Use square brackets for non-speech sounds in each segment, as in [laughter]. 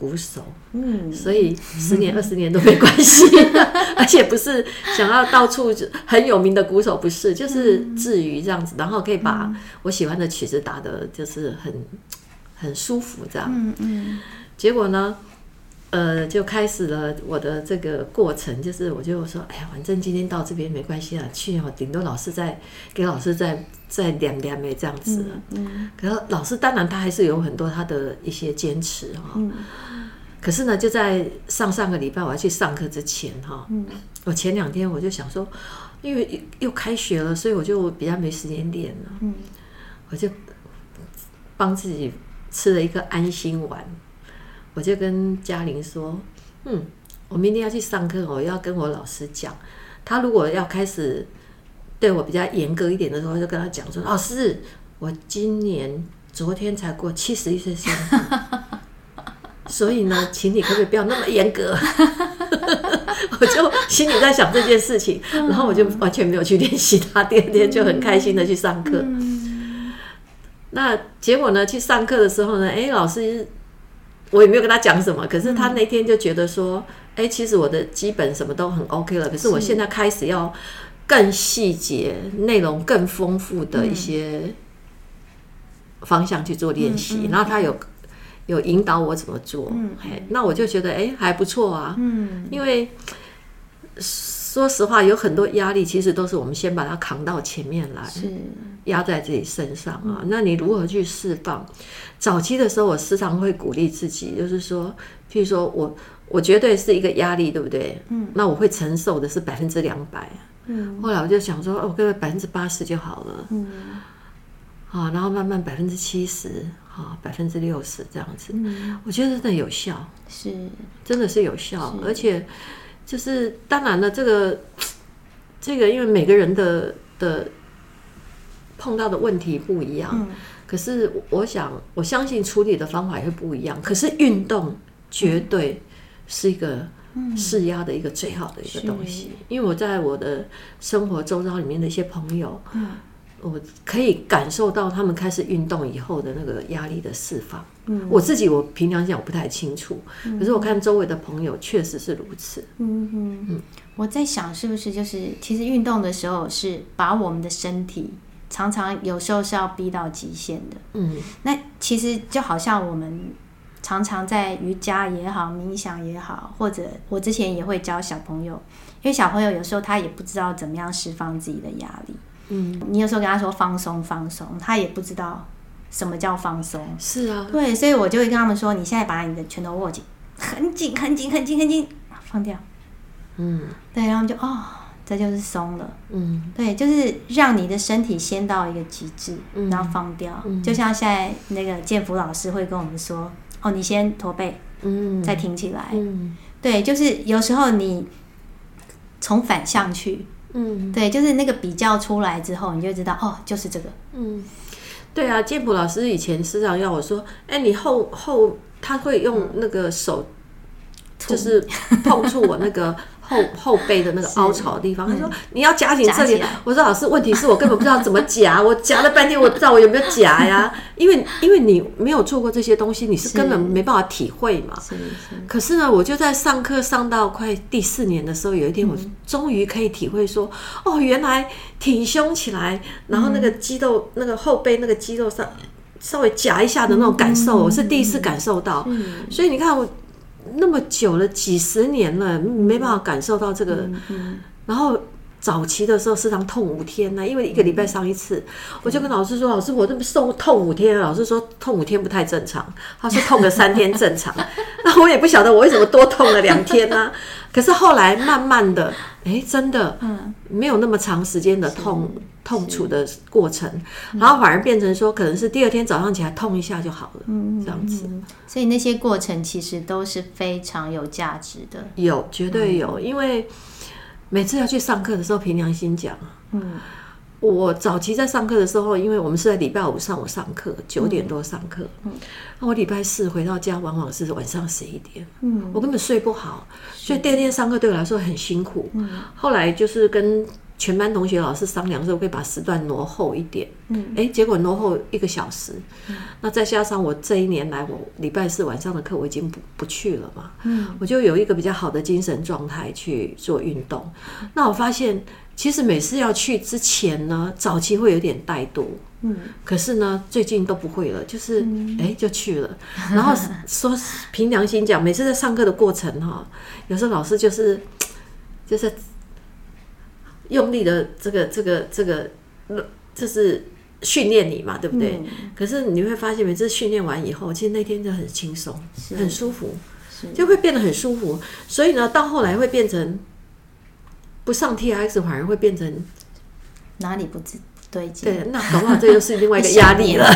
鼓手，嗯，所以十年二十年都没关系，[laughs] 而且不是想要到处很有名的鼓手，不是，就是至于这样子，然后可以把我喜欢的曲子打得就是很很舒服这样，嗯嗯，结果呢，呃，就开始了我的这个过程，就是我就说，哎呀，反正今天到这边没关系啊，去哦，顶多老师再给老师再再两两枚这样子。嗯，嗯，可是老师当然他还是有很多他的一些坚持哈。嗯。可是呢，就在上上个礼拜我要去上课之前哈，嗯，我前两天我就想说，因为又开学了，所以我就比较没时间练了。嗯。我就帮自己吃了一个安心丸。我就跟嘉玲说：“嗯，我明天要去上课，我要跟我老师讲。他如果要开始对我比较严格一点的时候，就跟他讲说：‘老师，我今年昨天才过七十一岁生日，[laughs] 所以呢，请你可不可以不要那么严格？’ [laughs] 我就心里在想这件事情，然后我就完全没有去练习他。第二天就很开心的去上课。那结果呢？去上课的时候呢？哎，老师。”我也没有跟他讲什么，可是他那天就觉得说，哎、嗯欸，其实我的基本什么都很 OK 了，可是我现在开始要更细节、内容更丰富的一些方向去做练习，嗯、然后他有有引导我怎么做，嗯、那我就觉得哎、欸、还不错啊，嗯，因为。说实话，有很多压力，其实都是我们先把它扛到前面来，压在自己身上啊。那你如何去释放？早期的时候，我时常会鼓励自己，就是说，譬如说我我绝对是一个压力，对不对？嗯。那我会承受的是百分之两百。嗯。后来我就想说，哦，各位百分之八十就好了。嗯。啊，然后慢慢百分之七十，啊，百分之六十这样子。嗯。我觉得真的有效，是，真的是有效，而且。就是当然了，这个 [tsk] 这个，因为每个人的的碰到的问题不一样，嗯、可是我想我相信处理的方法也会不一样。可是运动绝对是一个释压的一个最好的一个东西，嗯、因为我在我的生活周遭里面的一些朋友，嗯我可以感受到他们开始运动以后的那个压力的释放。嗯，我自己我平常讲我不太清楚，嗯、可是我看周围的朋友确实是如此。嗯哼嗯，我在想是不是就是其实运动的时候是把我们的身体常常有时候是要逼到极限的。嗯，那其实就好像我们常常在瑜伽也好、冥想也好，或者我之前也会教小朋友，因为小朋友有时候他也不知道怎么样释放自己的压力。嗯，你有时候跟他说放松放松，他也不知道什么叫放松。是啊，对，所以我就会跟他们说：你现在把你的拳头握紧，很紧很紧很紧很紧，放掉。嗯，对，然后就哦，这就是松了。嗯，对，就是让你的身体先到一个极致，然后放掉。嗯，就像现在那个建福老师会跟我们说：哦，你先驼背，嗯，再挺起来。嗯，对，就是有时候你从反向去。嗯，对，就是那个比较出来之后，你就知道哦，就是这个。嗯，对啊，建普老师以前时常要我说，哎，你后后他会用那个手，就是碰触我那个。后 [laughs] 后背的那个凹槽的地方，他说你要夹紧这里。我说老师，问题是我根本不知道怎么夹，[laughs] 我夹了半天，我不知道我有没有夹呀？因为因为你没有做过这些东西，你是根本没办法体会嘛。是是。可是呢，我就在上课上到快第四年的时候，有一天我终于可以体会说，哦，原来挺胸起来，然后那个肌肉，那个后背那个肌肉上稍微夹一下的那种感受，我是第一次感受到。所以你看我。那么久了，几十年了，没办法感受到这个。然后早期的时候，时常痛五天呢，因为一个礼拜上一次。嗯、我就跟老师说：“老师，我这么痛痛五天。”老师说：“痛五天不太正常。”他说：“痛个三天正常。[laughs] ”那我也不晓得我为什么多痛了两天呢、啊？可是后来慢慢的，哎，真的，嗯没有那么长时间的痛。痛楚的过程，然后反而变成说，可能是第二天早上起来痛一下就好了，嗯，这样子。所以那些过程其实都是非常有价值的，有，绝对有。因为每次要去上课的时候，凭良心讲，嗯，我早期在上课的时候，因为我们是在礼拜五上午上课，九点多上课，嗯，那我礼拜四回到家往往是晚上十一点，嗯，我根本睡不好，所以第二天上课对我来说很辛苦。嗯，后来就是跟全班同学老师商量说，可以把时段挪后一点。嗯，哎，结果挪后一个小时。嗯，那再加上我这一年来，我礼拜四晚上的课我已经不不去了嘛。嗯，我就有一个比较好的精神状态去做运动。那我发现，其实每次要去之前呢，早期会有点怠惰。嗯，可是呢，最近都不会了，就是哎就去了。然后说凭良心讲，每次在上课的过程哈，有时候老师就是就是。用力的这个这个这个，就是训练你嘛，对不对？嗯、可是你会发现，每次训练完以后，其实那天就很轻松，很舒服，就会变得很舒服。所以呢，到后来会变成不上 TRX，反而会变成哪里不知对那搞不好这又是另外一个压力了。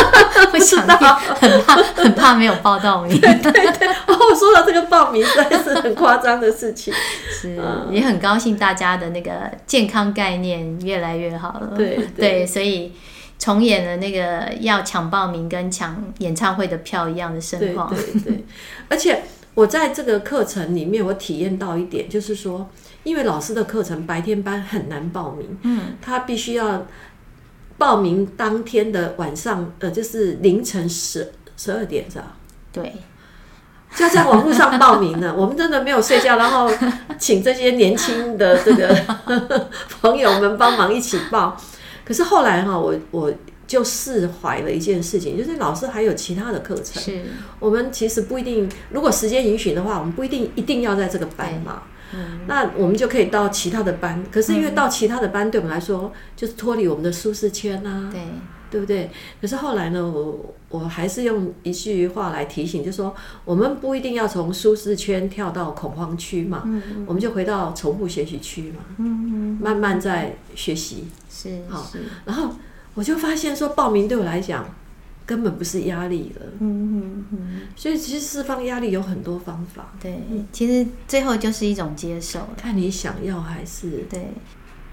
[laughs] 不想到，很怕，很怕没有报到名。[laughs] 对对对。哦，说到这个报名，实在是很夸张的事情。[laughs] 是，也很高兴大家的那个健康概念越来越好了。对对，对，所以重演了那个要抢报名跟抢演唱会的票一样的盛况。对对对。而且我在这个课程里面，我体验到一点，就是说，因为老师的课程白天班很难报名，嗯，他必须要。报名当天的晚上，呃，就是凌晨十十二点，是吧？对，就要在网络上报名了。[laughs] 我们真的没有睡觉，然后请这些年轻的这个 [laughs] 朋友们帮忙一起报。可是后来哈，我我就释怀了一件事情，就是老师还有其他的课程，是我们其实不一定，如果时间允许的话，我们不一定一定要在这个班嘛。嗯、那我们就可以到其他的班，可是因为到其他的班对我们来说就是脱离我们的舒适圈啊，对，对不对？可是后来呢，我我还是用一句话来提醒，就是说我们不一定要从舒适圈跳到恐慌区嘛，嗯，我们就回到重复学习区嘛，嗯，慢慢在学习，是好，然后我就发现说报名对我来讲。根本不是压力了，嗯嗯嗯，所以其实释放压力有很多方法。对，其实最后就是一种接受，看你想要还是对。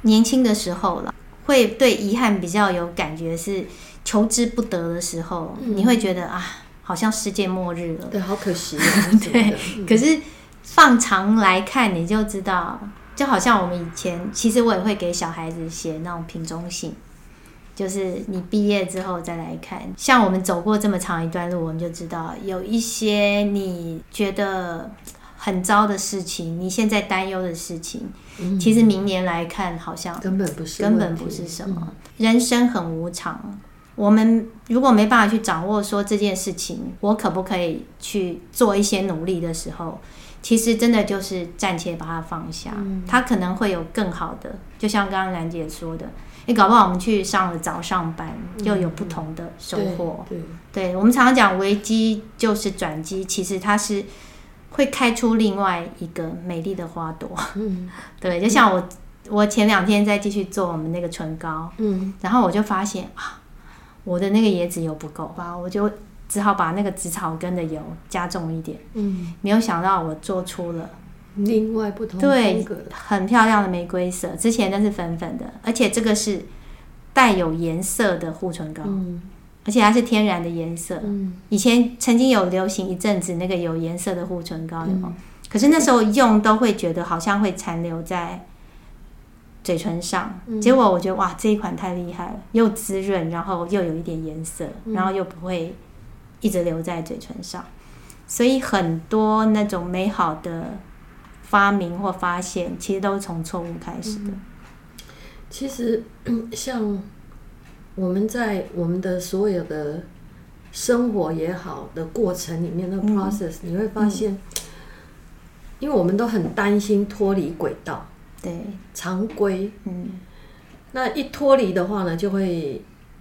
年轻的时候了，会对遗憾比较有感觉，是求之不得的时候，嗯、你会觉得啊，好像世界末日了，对，好可惜。[laughs] 对，嗯、可是放长来看，你就知道，就好像我们以前，其实我也会给小孩子写那种瓶中信。就是你毕业之后再来看，像我们走过这么长一段路，我们就知道有一些你觉得很糟的事情，你现在担忧的事情，嗯、其实明年来看好像根本不是，根本不是什么。人生很无常，我们如果没办法去掌握说这件事情，我可不可以去做一些努力的时候，其实真的就是暂且把它放下，嗯、它可能会有更好的。就像刚刚兰姐说的。你搞不好我们去上了早上班，又有不同的收获。对，对，对，我们常常讲危机就是转机，其实它是会开出另外一个美丽的花朵。嗯，[laughs] 对，就像我，我前两天在继续做我们那个唇膏，嗯，然后我就发现啊，我的那个椰子油不够吧，我就只好把那个紫草根的油加重一点。嗯，没有想到我做出了。另外不同对，很漂亮的玫瑰色，之前那是粉粉的，而且这个是带有颜色的护唇膏，嗯，而且它是天然的颜色。嗯，以前曾经有流行一阵子那个有颜色的护唇膏，有没有？可是那时候用都会觉得好像会残留在嘴唇上，嗯结果我觉得哇，这一款太厉害了，又滋润，然后又有一点颜色，然后又不会一直留在嘴唇上，所以很多那种美好的。发明或发现，其实都是从错误开始的。嗯、其实，[clears throat] 像我们在我们的所有的生活也好的过程里面的 process，、嗯、你会发现，嗯、因为我们都很担心脱离轨道，对。常规，嗯，那一脱离的话呢，就会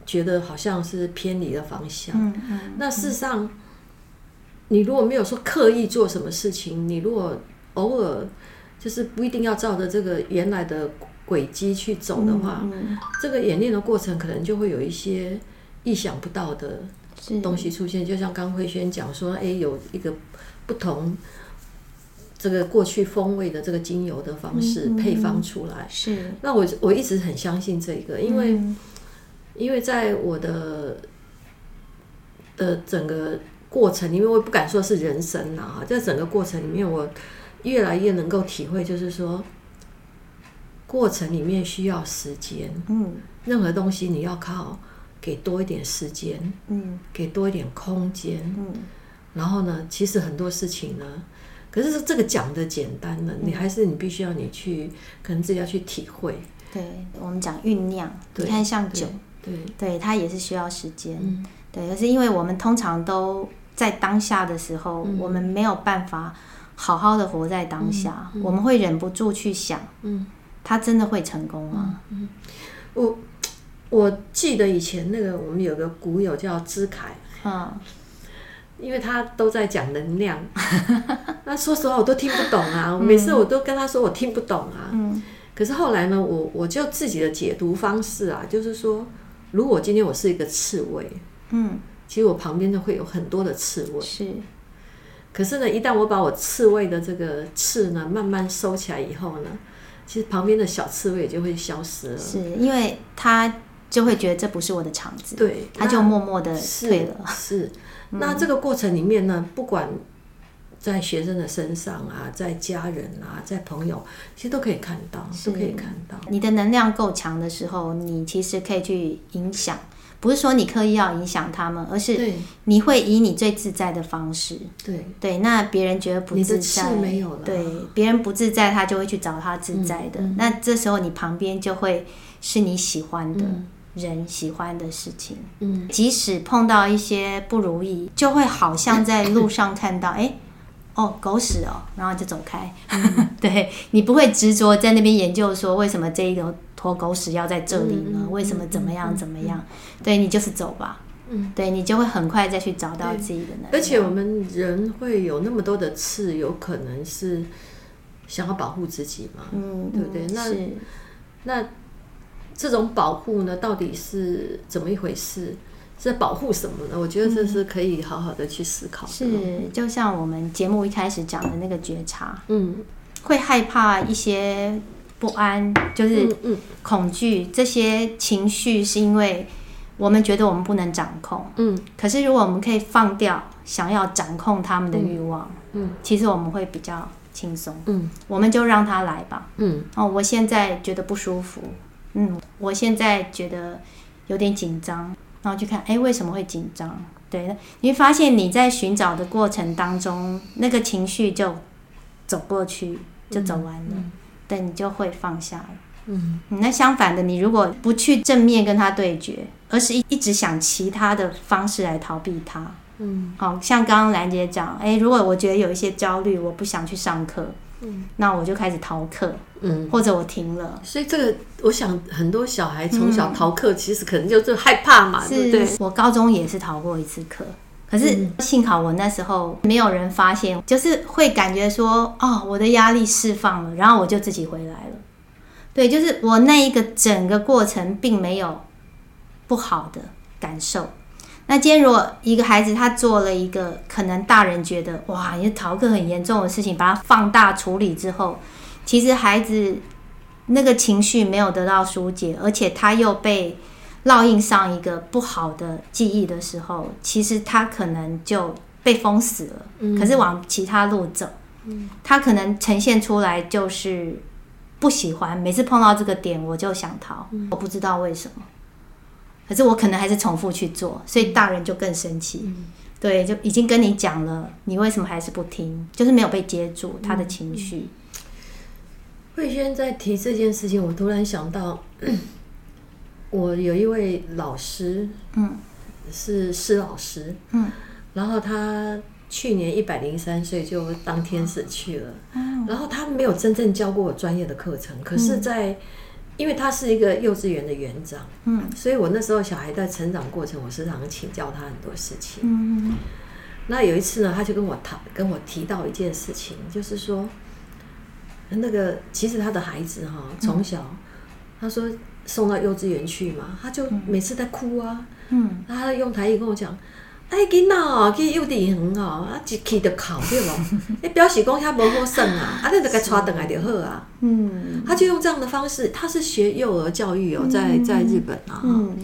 觉得好像是偏离了方向。嗯嗯、那事实上，嗯、你如果没有说刻意做什么事情，你如果偶尔就是不一定要照着这个原来的轨迹去走的话，这个演练的过程可能就会有一些意想不到的东西出现。就像刚慧轩讲说，哎，有一个不同这个过去风味的这个精油的方式、嗯、配方出来。是，那我我一直很相信这个，因为、嗯、因为在我的的整个过程因为，我也不敢说是人生了哈，在整个过程里面我。越来越能够体会，就是说，过程里面需要时间，嗯，任何东西你要靠给多一点时间，嗯，给多一点空间，嗯，然后呢，其实很多事情呢，可是这个讲的简单了，你还是你必须要你去，可能自己要去体会。对，我们讲酝酿，你看像酒，对，对，它也是需要时间，嗯，对，可是因为我们通常都在当下的时候，嗯，我们没有办法好好的活在当下，嗯，我们会忍不住去想，嗯，他真的会成功吗？嗯，我我记得以前那个我们有个股友叫资凯，嗯，因为他都在讲能量，[laughs] 那说实话我都听不懂啊，嗯，每次我都跟他说我听不懂啊，嗯。可是后来呢，我我就自己的解读方式啊，就是说，如果今天我是一个刺猬，嗯，其实我旁边就会有很多的刺猬，是。可是呢，一旦我把我刺猬的这个刺呢慢慢收起来以后呢，其实旁边的小刺猬也就会消失了，是因为它就会觉得这不是我的场子，对，它就默默的退了。是，是，[laughs] 那这个过程里面呢，不管。在学生的身上啊，在家人啊，在朋友，其实都可以看到，都可以看到。你的能量够强的时候，你其实可以去影响，不是说你刻意要影响他们，而是你会以你最自在的方式。对对，那别人觉得不自在，没有了。对，别人不自在，他就会去找他自在的。嗯嗯、那这时候你旁边就会是你喜欢的人，嗯、喜欢的事情。嗯，即使碰到一些不如意，就会好像在路上看到，哎。哦，狗屎哦，然后就走开。嗯、[laughs] 对，你不会执着在那边研究说，为什么这一个坨狗屎要在这里呢？嗯、为什么怎么样怎么样？嗯、对，你就是走吧。嗯，对，你就会很快再去找到自己的能力。而且我们人会有那么多的刺，有可能是想要保护自己嘛？嗯，对不对？那那这种保护呢，到底是怎么一回事？在保护什么呢？我觉得这是可以好好的去思考的。是，就像我们节目一开始讲的那个觉察，嗯，会害怕一些不安，就是恐惧这些情绪，是因为我们觉得我们不能掌控，嗯。可是如果我们可以放掉想要掌控他们的欲望，嗯，其实我们会比较轻松，嗯。我们就让他来吧，嗯。哦，我现在觉得不舒服，嗯，我现在觉得有点紧张。然后去看，哎，为什么会紧张？对，你会发现你在寻找的过程当中，那个情绪就走过去，就走完了，嗯、对，你就会放下了。嗯，那相反的，你如果不去正面跟他对决，而是一一直想其他的方式来逃避他，嗯，好像刚刚兰姐讲，哎，如果我觉得有一些焦虑，我不想去上课。嗯，那我就开始逃课，嗯，或者我停了。所以这个，我想很多小孩从小逃课，其实可能就是害怕嘛，对不对？我高中也是逃过一次课，可是幸好我那时候没有人发现，就是会感觉说，哦，我的压力释放了，然后我就自己回来了。对，就是我那一个整个过程并没有不好的感受。那今天如果一个孩子他做了一个可能大人觉得哇，你逃课很严重的事情，把它放大处理之后，其实孩子那个情绪没有得到疏解，而且他又被烙印上一个不好的记忆的时候，其实他可能就被封死了。嗯。可是往其他路走，嗯，他可能呈现出来就是不喜欢，每次碰到这个点我就想逃，我不知道为什么。可是我可能还是重复去做，所以大人就更生气。嗯、对，就已经跟你讲了，你为什么还是不听？就是没有被接住他的情绪。慧萱在提这件事情，我突然想到，[clears throat] 我有一位老师，嗯，是施老师，嗯，然后他去年一百零三岁就当天死去了，嗯，然后他没有真正教过我专业的课程，可是，在因为他是一个幼稚园的园长，嗯，所以我那时候小孩在成长过程，我时常请教他很多事情。嗯，那有一次呢，他就跟我谈，跟我提到一件事情，就是说，那个其实他的孩子哈，从小，他说送到幼稚园去嘛，他就每次在哭啊，嗯，他用台语跟我讲。哎，囡仔哦，去幼稚园哦，啊，一去就哭对无？[laughs] 你，表示讲遐无好耍啊，啊，你就该带回来就好啊。嗯，他就用这样的方式，他是学幼儿教育哦，在在日本啊。嗯，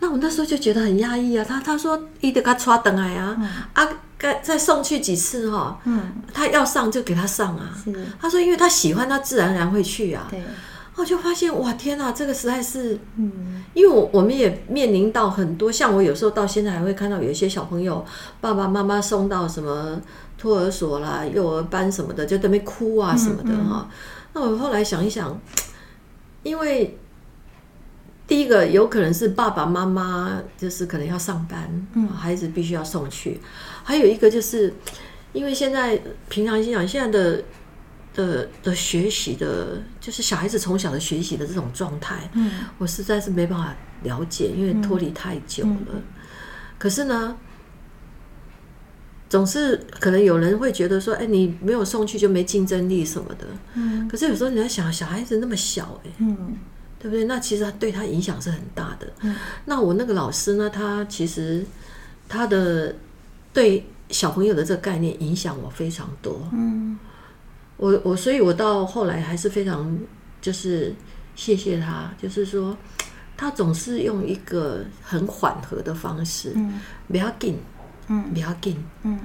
那我那时候就觉得很压抑啊。他他说，伊得该带回来啊，啊，该再送去几次哈。嗯，他要上就给他上啊。是，他说，因为他喜欢，他自然而然会去啊。对。我就发现哇，天哪，这个实在是，嗯，因为我我们也面临到很多，像我有时候到现在还会看到有一些小朋友爸爸妈妈送到什么托儿所啦、幼儿班什么的，就在那边哭啊什么的哈。嗯嗯，那我后来想一想，因为第一个有可能是爸爸妈妈就是可能要上班，嗯，孩子必须要送去，还有一个就是因为现在平常心想现在的。的的学习的，就是小孩子从小的学习的这种状态，嗯，我实在是没办法了解，因为脱离太久了。可是呢，总是可能有人会觉得说，哎，你没有送去就没竞争力什么的。嗯，可是有时候你在想，小孩子那么小，哎，嗯，对不对？那其实他对他影响是很大的。嗯，那我那个老师呢，他其实他的对小朋友的这个概念影响我非常多。嗯。我我所以，我到后来还是非常就是谢谢他，就是说他总是用一个很缓和的方式，嗯，不要紧，嗯，不要紧，嗯，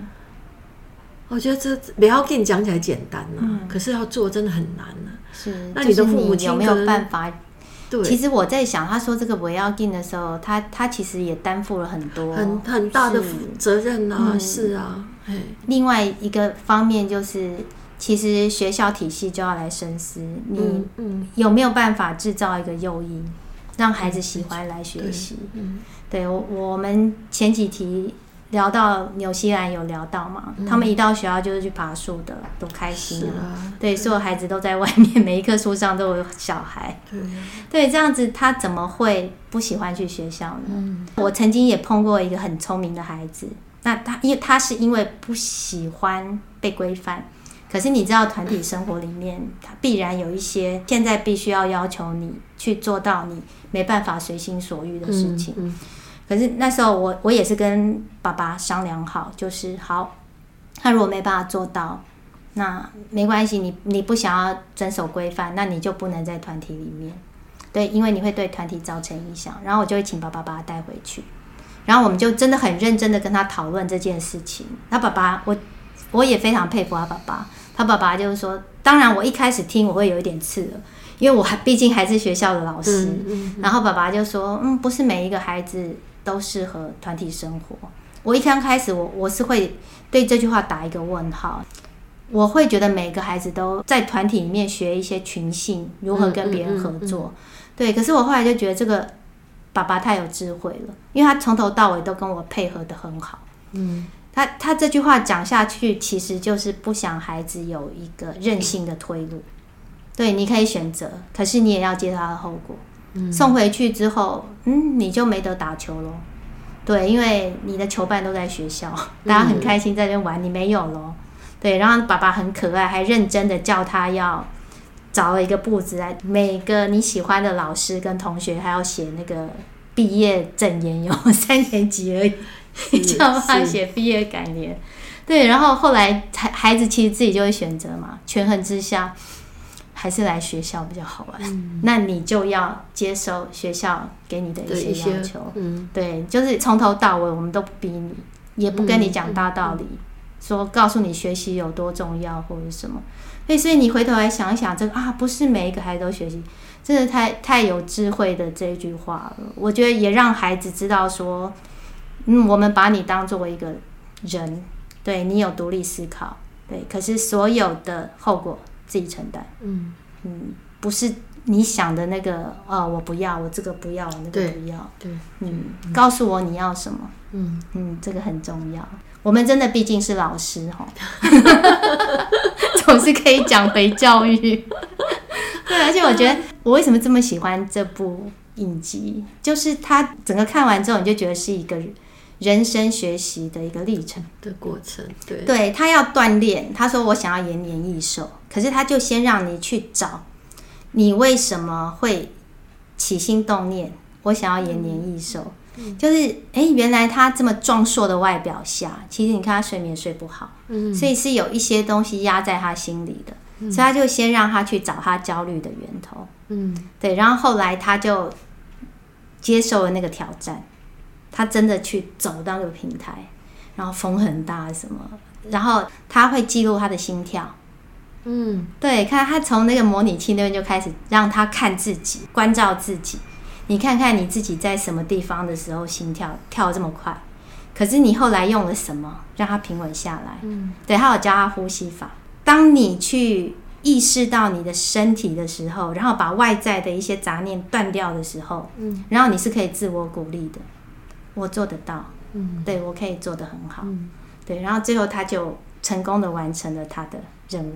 我觉得这不要紧讲起来简单了，嗯，可是要做真的很难了。是，那你的父母亲有没有办法？对，其实我在想，他说这个不要紧的时候，他他其实也担负了很多很很大的责任啊，是啊，嗯，另外一个方面就是。其实学校体系就要来深思，你有没有办法制造一个诱因，让孩子喜欢来学习？嗯，对，我我们前几题聊到纽西兰有聊到嘛，他们一到学校就是去爬树的，多开心啊！对，所有孩子都在外面，[laughs] 每一棵树上都有小孩。对，这样子他怎么会不喜欢去学校呢？我曾经也碰过一个很聪明的孩子，那他因为他是因为不喜欢被规范。可是你知道，团体生活里面，它必然有一些现在必须要要求你去做到你没办法随心所欲的事情。嗯嗯、可是那时候我我也是跟爸爸商量好，就是好，他如果没办法做到，那没关系，你你不想要遵守规范，那你就不能在团体里面，对，因为你会对团体造成影响。然后我就会请爸爸把他带回去，然后我们就真的很认真的跟他讨论这件事情。那爸爸我。我也非常佩服他爸爸，他爸爸就是说，当然我一开始听我会有一点刺耳，因为我还毕竟还是学校的老师。嗯嗯嗯、然后爸爸就说，嗯，不是每一个孩子都适合团体生活。我一刚开始我我是会对这句话打一个问号，我会觉得每个孩子都在团体里面学一些群性，如何跟别人合作。嗯嗯嗯嗯、对，可是我后来就觉得这个爸爸太有智慧了，因为他从头到尾都跟我配合的很好。嗯。他他这句话讲下去，其实就是不想孩子有一个任性的退路。对，你可以选择，可是你也要接他的后果。嗯、送回去之后，嗯，你就没得打球喽。对，因为你的球伴都在学校，大家很开心在这玩，你没有喽。对，然后爸爸很可爱，还认真的叫他要找了一个簿子来，每个你喜欢的老师跟同学还要写那个毕业证言，有三年级而已。[laughs] 叫他写毕业感言，对，然后后来孩孩子其实自己就会选择嘛，权衡之下还是来学校比较好玩。嗯、[laughs] 那你就要接受学校给你的一些要求，嗯，对，就是从头到尾我们都不逼你，也不跟你讲大道理，说告诉你学习有多重要或者什么。所以，所以你回头来想一想，这个啊，不是每一个孩子都学习，真的太太有智慧的这一句话了。我觉得也让孩子知道说。嗯，我们把你当作为一个人，对，你有独立思考，对，可是所有的后果自己承担。嗯嗯，不是你想的那个哦，我不要，我这个不要，我那个不要。对，嗯告诉我你要什么。嗯嗯，这个很重要。我们真的毕竟是老师哈，[laughs] 总是可以讲回教育。[laughs] 对，而且我觉得我为什么这么喜欢这部影集，就是它整个看完之后，你就觉得是一个。人生学习的一个历程的过程，对，对他要锻炼。他说：“我想要延年益寿。”可是他就先让你去找，你为什么会起心动念？我想要延年益寿，嗯、就是哎、欸，原来他这么壮硕的外表下，其实你看他睡眠睡不好，嗯，所以是有一些东西压在他心里的，嗯、所以他就先让他去找他焦虑的源头，嗯，对，然后后来他就接受了那个挑战。他真的去走到那个平台，然后风很大什么，然后他会记录他的心跳，嗯，对，看他从那个模拟器那边就开始让他看自己，关照自己。你看看你自己在什么地方的时候心跳跳这么快，可是你后来用了什么让他平稳下来？嗯，对，他有教他呼吸法。当你去意识到你的身体的时候，然后把外在的一些杂念断掉的时候，嗯，然后你是可以自我鼓励的，我做得到，嗯，对，我可以做得很好，嗯，对，然后最后他就成功的完成了他的任务。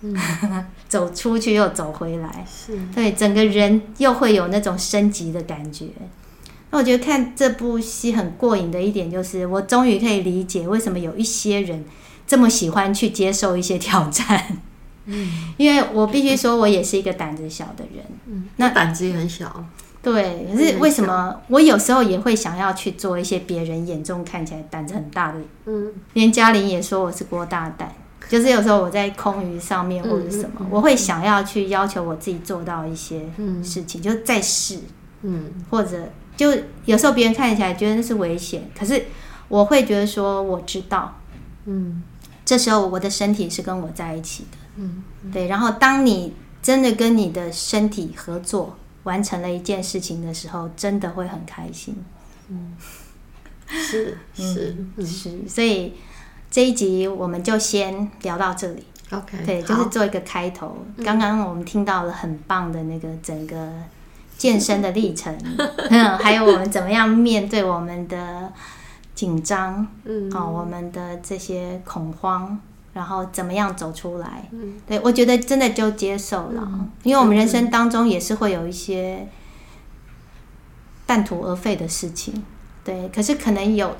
嗯，[laughs] 走出去又走回来，是对整个人又会有那种升级的感觉。那我觉得看这部戏很过瘾的一点就是，我终于可以理解为什么有一些人这么喜欢去接受一些挑战。嗯，[laughs] 因为我必须说，我也是一个胆子小的人。嗯，那胆子也很小。对，可是为什么我有时候也会想要去做一些别人眼中看起来胆子很大的？嗯，连嘉玲也说我是郭大胆。就是有时候我在空余上面或者什么，我会想要去要求我自己做到一些事情，就再试，嗯，或者就有时候别人看起来觉得那是危险，可是我会觉得说我知道，嗯，这时候我的身体是跟我在一起的，嗯，对。然后当你真的跟你的身体合作完成了一件事情的时候，真的会很开心，嗯，是是是，所以。这一集我们就先聊到这里。OK，对，就是做一个开头。刚刚我们听到了很棒的那个整个健身的历程，[laughs] 还有我们怎么样面对我们的紧张，嗯，好，我们的这些恐慌，然后怎么样走出来。嗯，对，我觉得真的就接受了，因为我们人生当中也是会有一些半途而废的事情，对，可是可能有。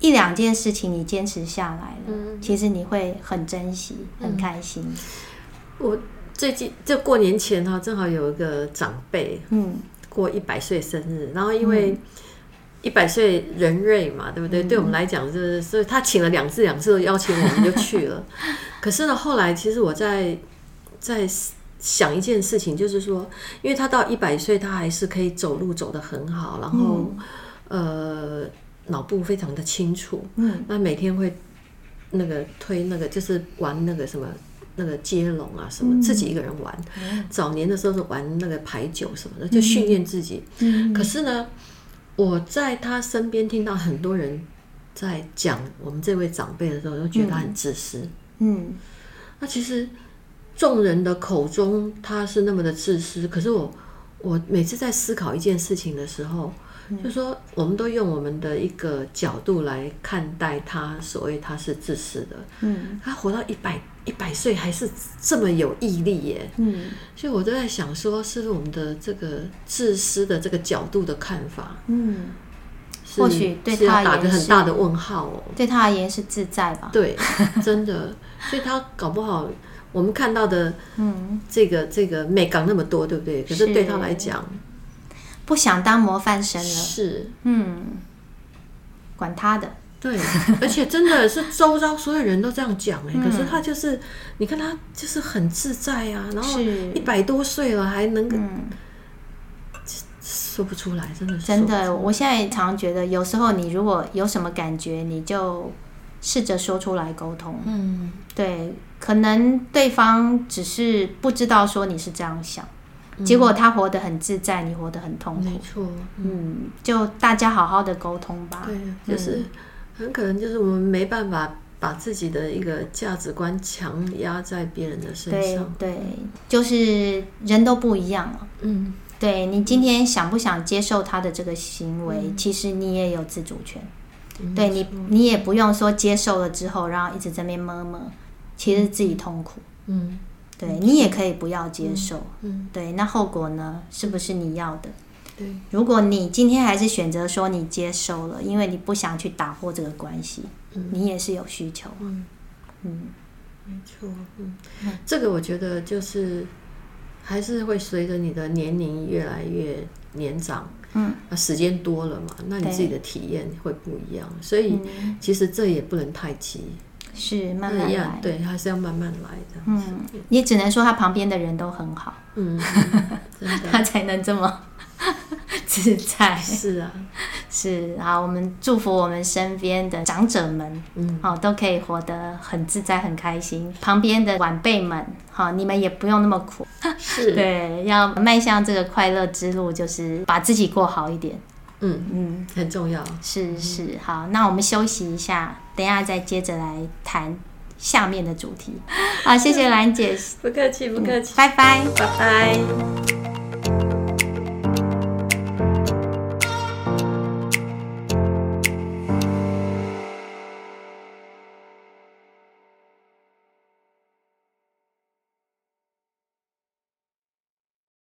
一两件事情你坚持下来了，嗯、其实你会很珍惜，很开心。嗯、我最近就过年前哈，正好有一个长辈，嗯，过一百岁生日，然后因为一百岁人瑞嘛，对不对？嗯、对我们来讲，就是所以他请了两次，两次都邀请我们就去了。[laughs] 可是呢，后来其实我在在想一件事情，就是说，因为他到一百岁，他还是可以走路走得很好，然后、嗯、呃。脑部非常的清楚，嗯，那每天会那个推那个就是玩那个什么那个接龙啊什么，嗯、自己一个人玩。嗯、早年的时候是玩那个牌九什么的，就训练自己。嗯、可是呢，我在他身边听到很多人在讲我们这位长辈的时候，都觉得他很自私。嗯，那其实众人的口中他是那么的自私，可是我我每次在思考一件事情的时候。就说，我们都用我们的一个角度来看待他，所谓他是自私的。嗯，他活到一百一百岁还是这么有毅力耶。嗯，所以我都在想说，是不是我们的这个自私的这个角度的看法？嗯，或许对他打个很大的问号哦。对他而言是自在吧？对，真的。所以他搞不好我们看到的，嗯，这个这个美港那么多，对不对？可是对他来讲。不想当模范生了，是，嗯，管他的，对，而且真的是周遭所有人都这样讲哎，嗯、可是他就是，你看他就是很自在啊，然后一百多岁了还能，嗯、说不出来，真的是真的。我现在常觉得，有时候你如果有什么感觉，你就试着说出来沟通，嗯，对，可能对方只是不知道说你是这样想。结果他活得很自在，你活得很痛苦。没错，嗯，就大家好好的沟通吧。对，就是很可能就是我们没办法把自己的一个价值观强压在别人的身上。对，对，就是人都不一样了。嗯，对，你今天想不想接受他的这个行为，嗯，其实你也有自主权。嗯，对你，你也不用说接受了之后，然后一直在那边摸摸，其实自己痛苦。嗯。对，你也可以不要接受，嗯，嗯，对，那后果呢？是不是你要的？对，如果你今天还是选择说你接受了，因为你不想去打破这个关系，嗯，你也是有需求，嗯。嗯，没错，嗯，这个我觉得就是还是会随着你的年龄越来越年长，嗯，那时间多了嘛，那你自己的体验会不一样，所以其实这也不能太急。是慢慢来，对，还是要慢慢来的。嗯，你只能说他旁边的人都很好，嗯，[laughs] 他才能这么 [laughs] 自在。是啊，[laughs] 是好，我们祝福我们身边的长者们，嗯，好，都可以活得很自在、很开心。旁边的晚辈们，好，你们也不用那么苦，是 [laughs] 对，要迈向这个快乐之路，就是把自己过好一点。嗯嗯，很重要。是是，好，那我们休息一下，等一下再接着来谈下面的主题。好，谢谢兰姐，不客气，不客气，拜拜，拜拜。